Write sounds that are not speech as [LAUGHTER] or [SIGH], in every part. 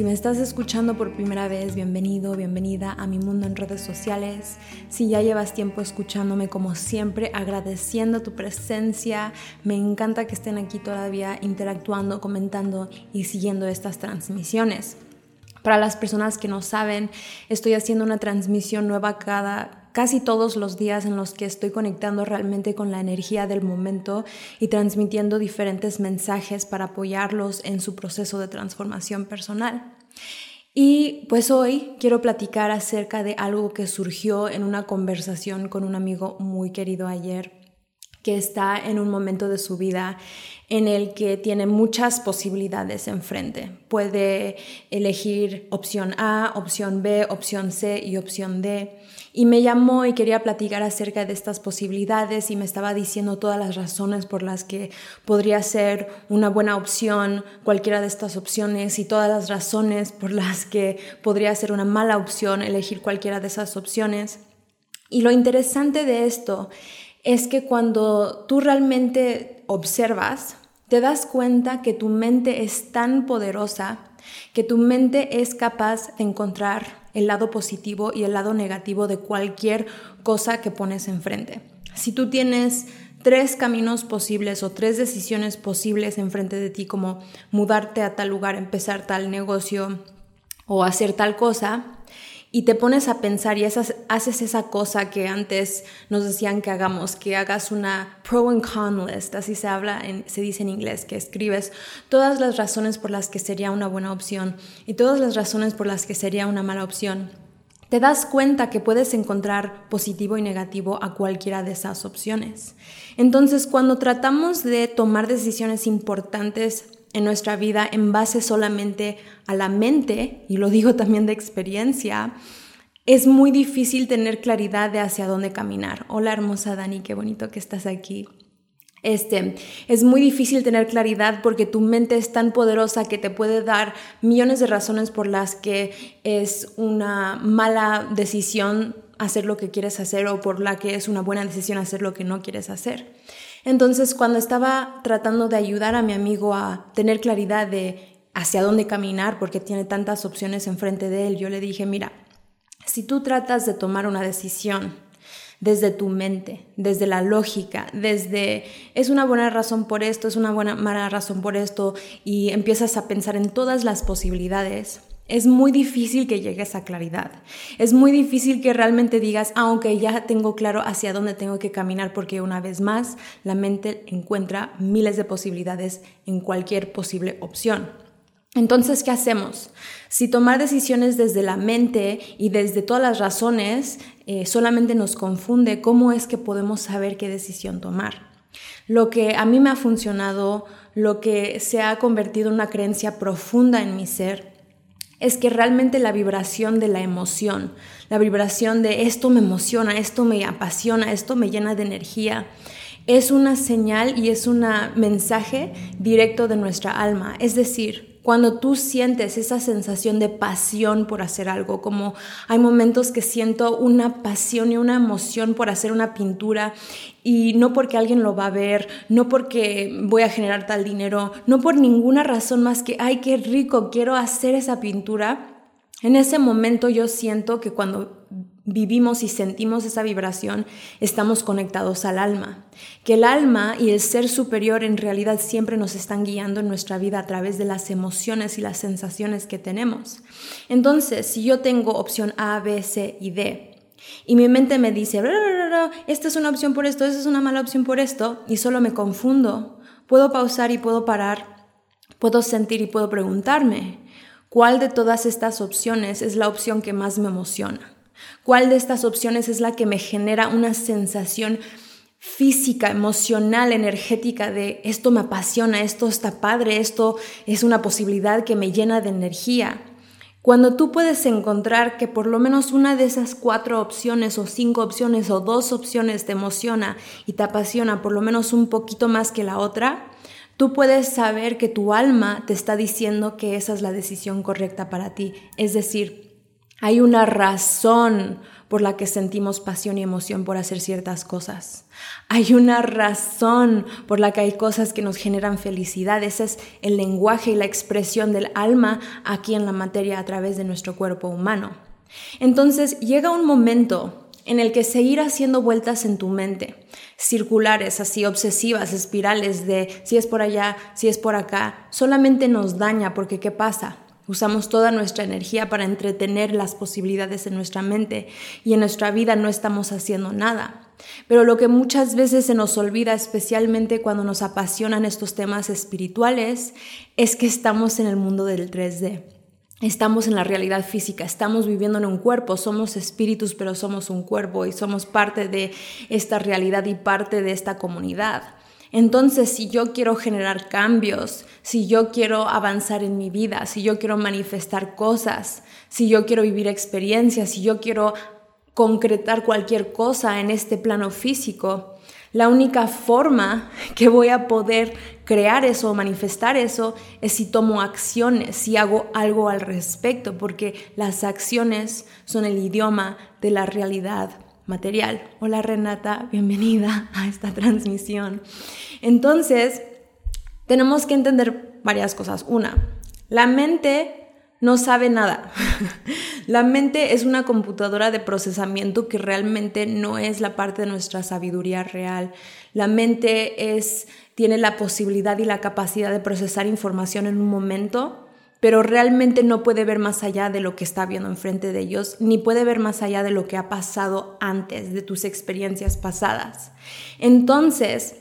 Si me estás escuchando por primera vez, bienvenido, bienvenida a mi mundo en redes sociales. Si ya llevas tiempo escuchándome, como siempre, agradeciendo tu presencia. Me encanta que estén aquí todavía interactuando, comentando y siguiendo estas transmisiones. Para las personas que no saben, estoy haciendo una transmisión nueva cada casi todos los días en los que estoy conectando realmente con la energía del momento y transmitiendo diferentes mensajes para apoyarlos en su proceso de transformación personal. Y pues hoy quiero platicar acerca de algo que surgió en una conversación con un amigo muy querido ayer que está en un momento de su vida en el que tiene muchas posibilidades enfrente. Puede elegir opción A, opción B, opción C y opción D. Y me llamó y quería platicar acerca de estas posibilidades y me estaba diciendo todas las razones por las que podría ser una buena opción cualquiera de estas opciones y todas las razones por las que podría ser una mala opción elegir cualquiera de esas opciones. Y lo interesante de esto es que cuando tú realmente observas, te das cuenta que tu mente es tan poderosa que tu mente es capaz de encontrar el lado positivo y el lado negativo de cualquier cosa que pones enfrente. Si tú tienes tres caminos posibles o tres decisiones posibles enfrente de ti, como mudarte a tal lugar, empezar tal negocio o hacer tal cosa, y te pones a pensar y haces esa cosa que antes nos decían que hagamos, que hagas una pro and con list, así se habla, se dice en inglés, que escribes todas las razones por las que sería una buena opción y todas las razones por las que sería una mala opción. Te das cuenta que puedes encontrar positivo y negativo a cualquiera de esas opciones. Entonces, cuando tratamos de tomar decisiones importantes en nuestra vida en base solamente a la mente, y lo digo también de experiencia, es muy difícil tener claridad de hacia dónde caminar. Hola hermosa Dani, qué bonito que estás aquí. Este, es muy difícil tener claridad porque tu mente es tan poderosa que te puede dar millones de razones por las que es una mala decisión hacer lo que quieres hacer o por la que es una buena decisión hacer lo que no quieres hacer. Entonces, cuando estaba tratando de ayudar a mi amigo a tener claridad de hacia dónde caminar, porque tiene tantas opciones enfrente de él, yo le dije, mira, si tú tratas de tomar una decisión desde tu mente, desde la lógica, desde es una buena razón por esto, es una buena mala razón por esto, y empiezas a pensar en todas las posibilidades, es muy difícil que llegues a claridad. Es muy difícil que realmente digas, aunque ah, ya tengo claro hacia dónde tengo que caminar, porque una vez más la mente encuentra miles de posibilidades en cualquier posible opción. Entonces, ¿qué hacemos? Si tomar decisiones desde la mente y desde todas las razones eh, solamente nos confunde, ¿cómo es que podemos saber qué decisión tomar? Lo que a mí me ha funcionado, lo que se ha convertido en una creencia profunda en mi ser, es que realmente la vibración de la emoción, la vibración de esto me emociona, esto me apasiona, esto me llena de energía, es una señal y es un mensaje directo de nuestra alma. Es decir, cuando tú sientes esa sensación de pasión por hacer algo, como hay momentos que siento una pasión y una emoción por hacer una pintura y no porque alguien lo va a ver, no porque voy a generar tal dinero, no por ninguna razón más que, ay, qué rico, quiero hacer esa pintura. En ese momento yo siento que cuando vivimos y sentimos esa vibración, estamos conectados al alma. Que el alma y el ser superior en realidad siempre nos están guiando en nuestra vida a través de las emociones y las sensaciones que tenemos. Entonces, si yo tengo opción A, B, C y D, y mi mente me dice, esta es una opción por esto, esta es una mala opción por esto, y solo me confundo, puedo pausar y puedo parar, puedo sentir y puedo preguntarme, ¿cuál de todas estas opciones es la opción que más me emociona? ¿Cuál de estas opciones es la que me genera una sensación física, emocional, energética de esto me apasiona, esto está padre, esto es una posibilidad que me llena de energía? Cuando tú puedes encontrar que por lo menos una de esas cuatro opciones o cinco opciones o dos opciones te emociona y te apasiona por lo menos un poquito más que la otra, tú puedes saber que tu alma te está diciendo que esa es la decisión correcta para ti. Es decir, hay una razón por la que sentimos pasión y emoción por hacer ciertas cosas. Hay una razón por la que hay cosas que nos generan felicidad. Ese es el lenguaje y la expresión del alma aquí en la materia a través de nuestro cuerpo humano. Entonces llega un momento en el que seguir haciendo vueltas en tu mente, circulares, así obsesivas, espirales de si es por allá, si es por acá, solamente nos daña porque ¿qué pasa? Usamos toda nuestra energía para entretener las posibilidades en nuestra mente y en nuestra vida no estamos haciendo nada. Pero lo que muchas veces se nos olvida, especialmente cuando nos apasionan estos temas espirituales, es que estamos en el mundo del 3D. Estamos en la realidad física, estamos viviendo en un cuerpo, somos espíritus, pero somos un cuerpo y somos parte de esta realidad y parte de esta comunidad. Entonces, si yo quiero generar cambios, si yo quiero avanzar en mi vida, si yo quiero manifestar cosas, si yo quiero vivir experiencias, si yo quiero concretar cualquier cosa en este plano físico, la única forma [LAUGHS] que voy a poder crear eso o manifestar eso es si tomo acciones, si hago algo al respecto, porque las acciones son el idioma de la realidad material. Hola Renata, bienvenida a esta transmisión. Entonces, tenemos que entender varias cosas. Una, la mente no sabe nada. [LAUGHS] la mente es una computadora de procesamiento que realmente no es la parte de nuestra sabiduría real. La mente es tiene la posibilidad y la capacidad de procesar información en un momento pero realmente no puede ver más allá de lo que está viendo enfrente de ellos, ni puede ver más allá de lo que ha pasado antes, de tus experiencias pasadas. Entonces,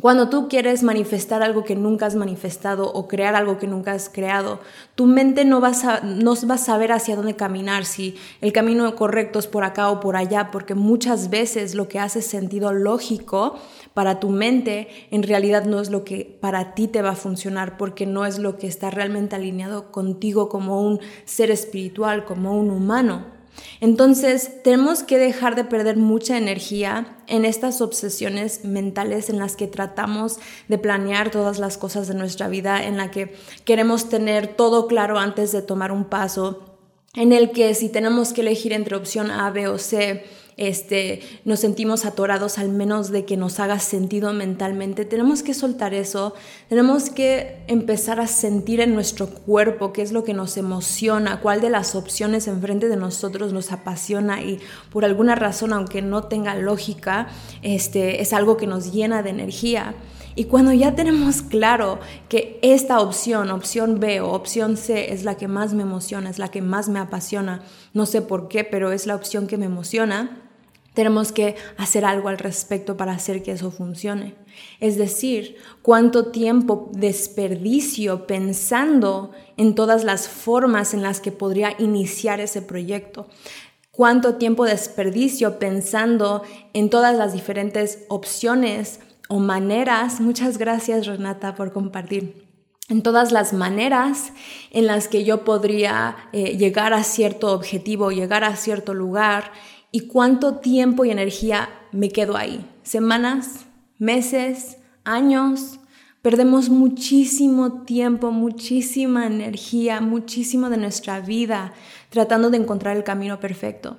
cuando tú quieres manifestar algo que nunca has manifestado o crear algo que nunca has creado, tu mente no va, a, no va a saber hacia dónde caminar, si el camino correcto es por acá o por allá, porque muchas veces lo que hace sentido lógico para tu mente en realidad no es lo que para ti te va a funcionar, porque no es lo que está realmente alineado contigo como un ser espiritual, como un humano. Entonces, tenemos que dejar de perder mucha energía en estas obsesiones mentales en las que tratamos de planear todas las cosas de nuestra vida, en la que queremos tener todo claro antes de tomar un paso, en el que si tenemos que elegir entre opción A, B o C, este, nos sentimos atorados al menos de que nos haga sentido mentalmente. Tenemos que soltar eso, tenemos que empezar a sentir en nuestro cuerpo qué es lo que nos emociona, cuál de las opciones enfrente de nosotros nos apasiona y por alguna razón, aunque no tenga lógica, este, es algo que nos llena de energía. Y cuando ya tenemos claro que esta opción, opción B o opción C es la que más me emociona, es la que más me apasiona, no sé por qué, pero es la opción que me emociona, tenemos que hacer algo al respecto para hacer que eso funcione. Es decir, cuánto tiempo desperdicio pensando en todas las formas en las que podría iniciar ese proyecto. Cuánto tiempo desperdicio pensando en todas las diferentes opciones o maneras. Muchas gracias Renata por compartir en todas las maneras en las que yo podría eh, llegar a cierto objetivo, llegar a cierto lugar y cuánto tiempo y energía me quedo ahí. Semanas, meses, años. Perdemos muchísimo tiempo, muchísima energía, muchísimo de nuestra vida tratando de encontrar el camino perfecto.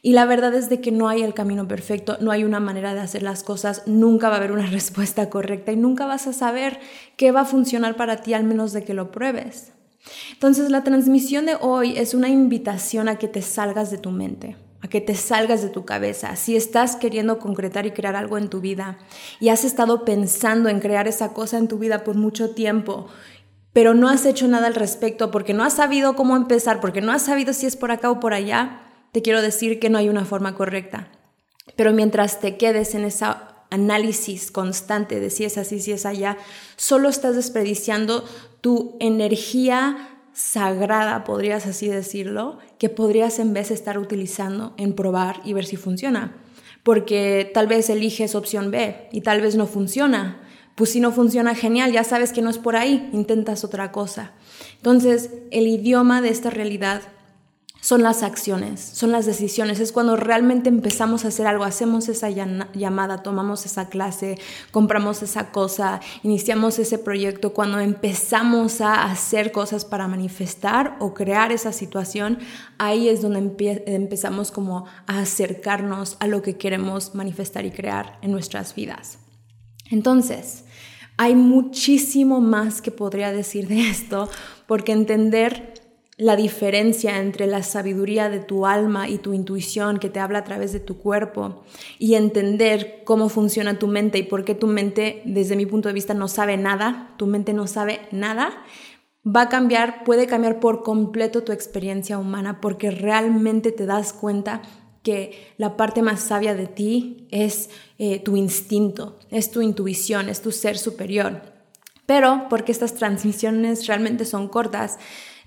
Y la verdad es de que no hay el camino perfecto, no hay una manera de hacer las cosas, nunca va a haber una [LAUGHS] respuesta correcta y nunca vas a saber qué va a funcionar para ti al menos de que lo pruebes. Entonces la transmisión de hoy es una invitación a que te salgas de tu mente a que te salgas de tu cabeza. Si estás queriendo concretar y crear algo en tu vida y has estado pensando en crear esa cosa en tu vida por mucho tiempo, pero no has hecho nada al respecto porque no has sabido cómo empezar, porque no has sabido si es por acá o por allá, te quiero decir que no hay una forma correcta. Pero mientras te quedes en ese análisis constante de si es así, si es allá, solo estás desperdiciando tu energía sagrada, podrías así decirlo, que podrías en vez estar utilizando en probar y ver si funciona. Porque tal vez eliges opción B y tal vez no funciona. Pues si no funciona, genial, ya sabes que no es por ahí, intentas otra cosa. Entonces, el idioma de esta realidad son las acciones, son las decisiones, es cuando realmente empezamos a hacer algo, hacemos esa llamada, tomamos esa clase, compramos esa cosa, iniciamos ese proyecto, cuando empezamos a hacer cosas para manifestar o crear esa situación, ahí es donde empezamos como a acercarnos a lo que queremos manifestar y crear en nuestras vidas. Entonces, hay muchísimo más que podría decir de esto, porque entender la diferencia entre la sabiduría de tu alma y tu intuición que te habla a través de tu cuerpo y entender cómo funciona tu mente y por qué tu mente, desde mi punto de vista, no sabe nada, tu mente no sabe nada, va a cambiar, puede cambiar por completo tu experiencia humana porque realmente te das cuenta que la parte más sabia de ti es eh, tu instinto, es tu intuición, es tu ser superior. Pero porque estas transmisiones realmente son cortas,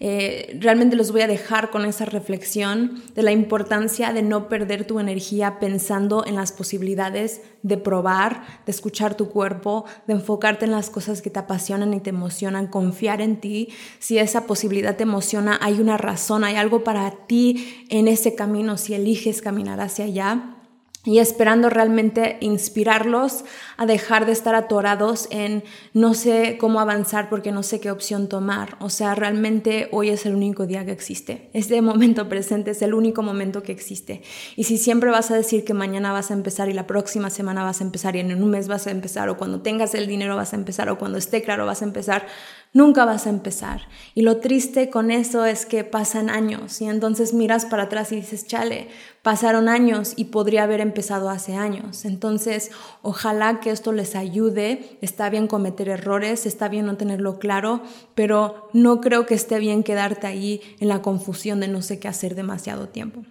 eh, realmente los voy a dejar con esa reflexión de la importancia de no perder tu energía pensando en las posibilidades de probar, de escuchar tu cuerpo, de enfocarte en las cosas que te apasionan y te emocionan, confiar en ti. Si esa posibilidad te emociona, hay una razón, hay algo para ti en ese camino, si eliges caminar hacia allá y esperando realmente inspirarlos a dejar de estar atorados en no sé cómo avanzar porque no sé qué opción tomar. O sea, realmente hoy es el único día que existe. Este momento presente es el único momento que existe. Y si siempre vas a decir que mañana vas a empezar y la próxima semana vas a empezar y en un mes vas a empezar o cuando tengas el dinero vas a empezar o cuando esté claro vas a empezar, nunca vas a empezar. Y lo triste con eso es que pasan años y entonces miras para atrás y dices, chale, pasaron años y podría haber empezado hace años. Entonces, ojalá que esto les ayude. Está bien cometer errores, está bien no tenerlo claro, pero no creo que esté bien quedarte ahí en la confusión de no sé qué hacer demasiado tiempo.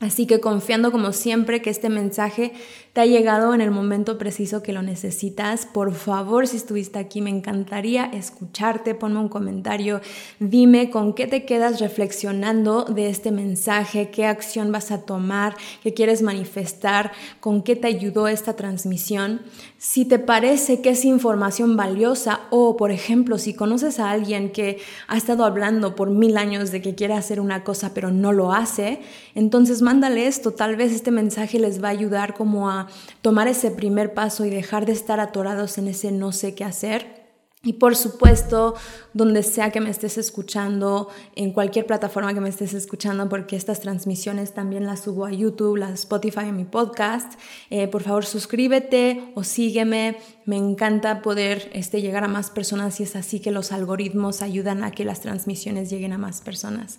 Así que confiando como siempre que este mensaje te ha llegado en el momento preciso que lo necesitas, por favor, si estuviste aquí, me encantaría escucharte, ponme un comentario, dime con qué te quedas reflexionando de este mensaje, qué acción vas a tomar, qué quieres manifestar, con qué te ayudó esta transmisión. Si te parece que es información valiosa o, por ejemplo, si conoces a alguien que ha estado hablando por mil años de que quiere hacer una cosa pero no lo hace, entonces mándale esto, tal vez este mensaje les va a ayudar como a tomar ese primer paso y dejar de estar atorados en ese no sé qué hacer. Y por supuesto, donde sea que me estés escuchando, en cualquier plataforma que me estés escuchando, porque estas transmisiones también las subo a YouTube, las Spotify y mi podcast, eh, por favor suscríbete o sígueme. Me encanta poder este, llegar a más personas y es así que los algoritmos ayudan a que las transmisiones lleguen a más personas.